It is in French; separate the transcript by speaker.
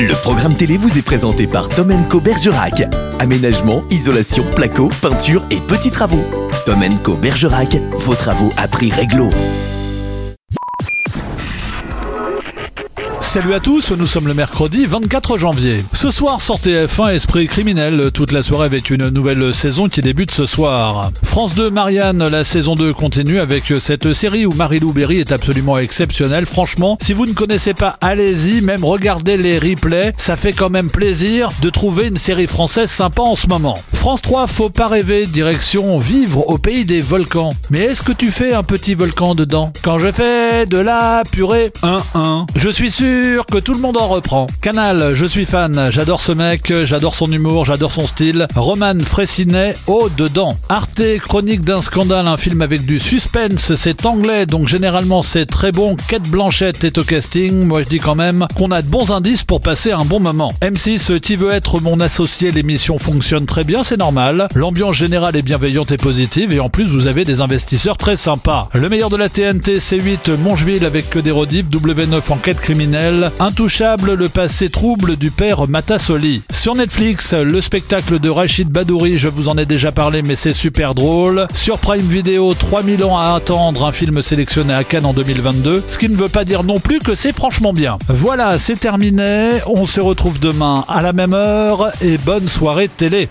Speaker 1: Le programme télé vous est présenté par Tom Co Bergerac. Aménagement, isolation, placo, peinture et petits travaux. Tom Co Bergerac, vos travaux à prix réglo.
Speaker 2: Salut à tous, nous sommes le mercredi 24 janvier. Ce soir sortez F1 Esprit criminel, toute la soirée avec une nouvelle saison qui débute ce soir. France 2 Marianne, la saison 2 continue avec cette série où Marie-Lou Berry est absolument exceptionnelle. Franchement, si vous ne connaissez pas, allez-y, même regardez les replays, ça fait quand même plaisir de trouver une série française sympa en ce moment. France 3, faut pas rêver, direction vivre au pays des volcans. Mais est-ce que tu fais un petit volcan dedans? Quand je fais de la purée 1-1, je suis sûr que tout le monde en reprend. Canal, je suis fan, j'adore ce mec, j'adore son humour, j'adore son style. Roman Fressinet, oh dedans. Arte, chronique d'un scandale, un film avec du suspense, c'est anglais, donc généralement c'est très bon. Kate Blanchette est au casting, moi je dis quand même qu'on a de bons indices pour passer un bon moment. M6, qui veut être mon associé, l'émission fonctionne très bien, c'est normal. L'ambiance générale est bienveillante et positive, et en plus vous avez des investisseurs très sympas. Le meilleur de la TNT, C8, Mongeville avec que des rodifs, W9 enquête criminelle. Intouchable, le passé trouble du père Matassoli. Sur Netflix, le spectacle de Rachid Badouri, je vous en ai déjà parlé, mais c'est super drôle. Sur Prime Video, 3000 ans à attendre, un film sélectionné à Cannes en 2022, ce qui ne veut pas dire non plus que c'est franchement bien. Voilà, c'est terminé, on se retrouve demain à la même heure et bonne soirée télé.